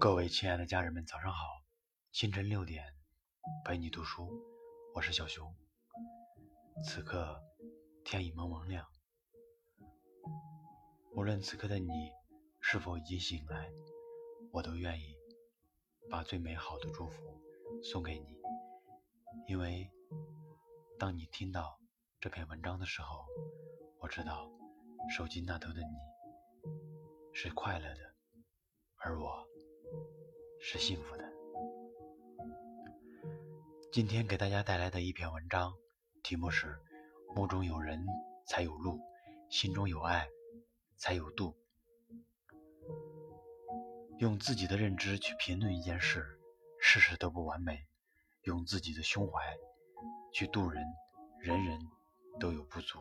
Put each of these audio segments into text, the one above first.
各位亲爱的家人们，早上好！清晨六点，陪你读书，我是小熊。此刻天已蒙蒙亮，无论此刻的你是否已经醒来，我都愿意把最美好的祝福送给你。因为当你听到这篇文章的时候，我知道手机那头的你是快乐的，而我。是幸福的。今天给大家带来的一篇文章，题目是“目中有人才有路，心中有爱才有度”。用自己的认知去评论一件事，事事都不完美；用自己的胸怀去度人，人人都有不足；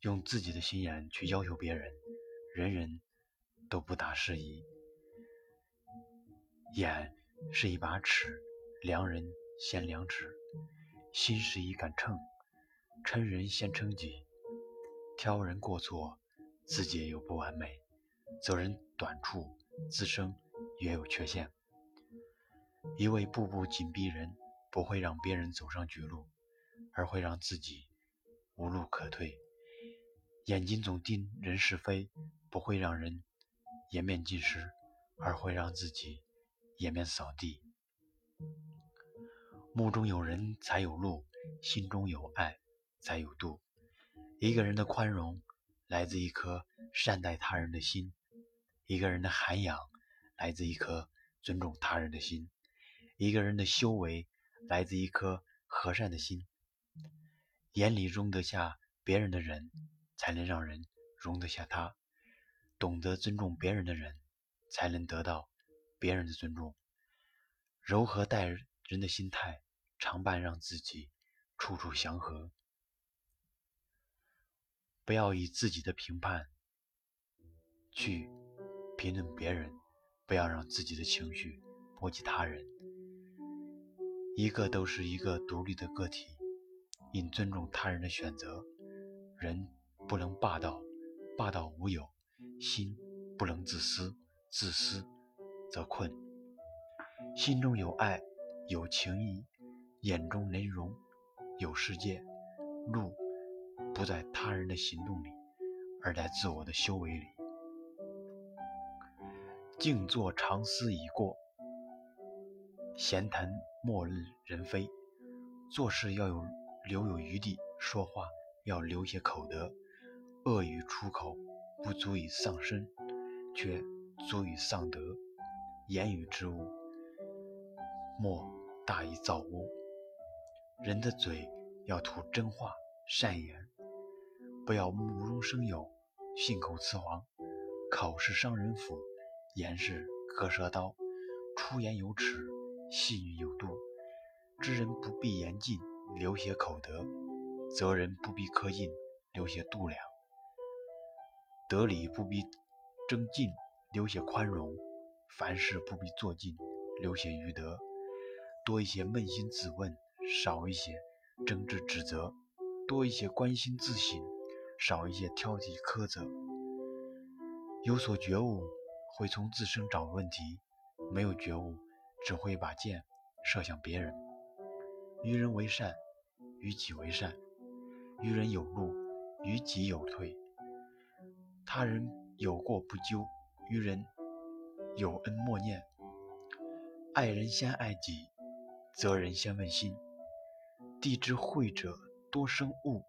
用自己的心眼去要求别人，人人都不达适宜。眼是一把尺，量人先量尺；心是一杆秤，称人先称己。挑人过错，自己也有不完美；责人短处，自身也有缺陷。一味步步紧逼人，不会让别人走上绝路，而会让自己无路可退；眼睛总盯人是非，不会让人颜面尽失，而会让自己。颜面扫地，目中有人才有路，心中有爱才有度。一个人的宽容来自一颗善待他人的心，一个人的涵养来自一颗尊重他人的心，一个人的修为来自一颗和善的心。眼里容得下别人的人，才能让人容得下他；懂得尊重别人的人，才能得到。别人的尊重，柔和待人的心态，常伴让自己处处祥和。不要以自己的评判去评论别人，不要让自己的情绪波及他人。一个都是一个独立的个体，应尊重他人的选择。人不能霸道，霸道无有；心不能自私，自私。则困，心中有爱，有情谊，眼中能容，有世界。路不在他人的行动里，而在自我的修为里。静坐长思已过，闲谈莫论人非。做事要有留有余地，说话要留些口德。恶语出口，不足以丧身，却足以丧德。言语之物，莫大于造物。人的嘴要吐真话、善言，不要目中生有、信口雌黄。口是伤人斧，言是割舌刀。出言有尺，细语有度。知人不必言尽，留些口德；责人不必苛尽，留些度量。得理不必争进，留些宽容。凡事不必做尽，留些余德；多一些扪心自问，少一些争执指责；多一些关心自省，少一些挑剔苛责。有所觉悟，会从自身找问题；没有觉悟，只会把箭射向别人。与人为善，与己为善；与人有路，与己有退。他人有过不究，与人。有恩莫念，爱人先爱己，责人先问心。地之惠者多生物，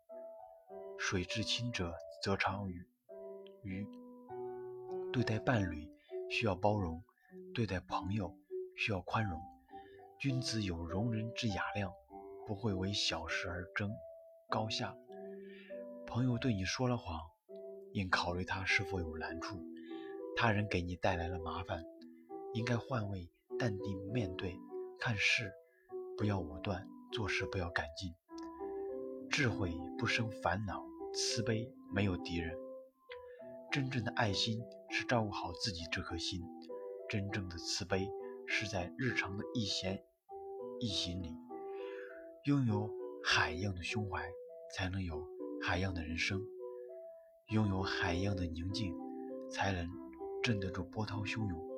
水至清者则长鱼。鱼对待伴侣需要包容，对待朋友需要宽容。君子有容人之雅量，不会为小事而争高下。朋友对你说了谎，应考虑他是否有难处。他人给你带来了麻烦，应该换位淡定面对，看事不要武断，做事不要赶进。智慧不生烦恼，慈悲没有敌人。真正的爱心是照顾好自己这颗心，真正的慈悲是在日常的一闲一行里，拥有海一样的胸怀，才能有海一样的人生；拥有海一样的宁静，才能。镇得住波涛汹涌，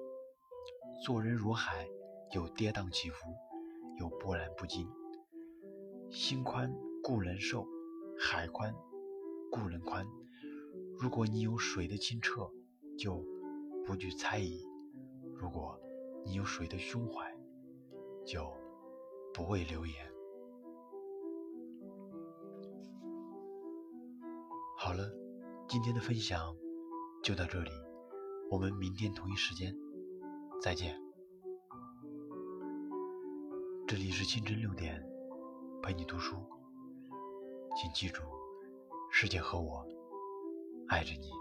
做人如海，有跌宕起伏，有波澜不惊。心宽故人寿，海宽故人宽。如果你有水的清澈，就不惧猜疑；如果你有水的胸怀，就不畏流言。好了，今天的分享就到这里，我们明天同一时间再见。这里是清晨六点，陪你读书，请记住，世界和我爱着你。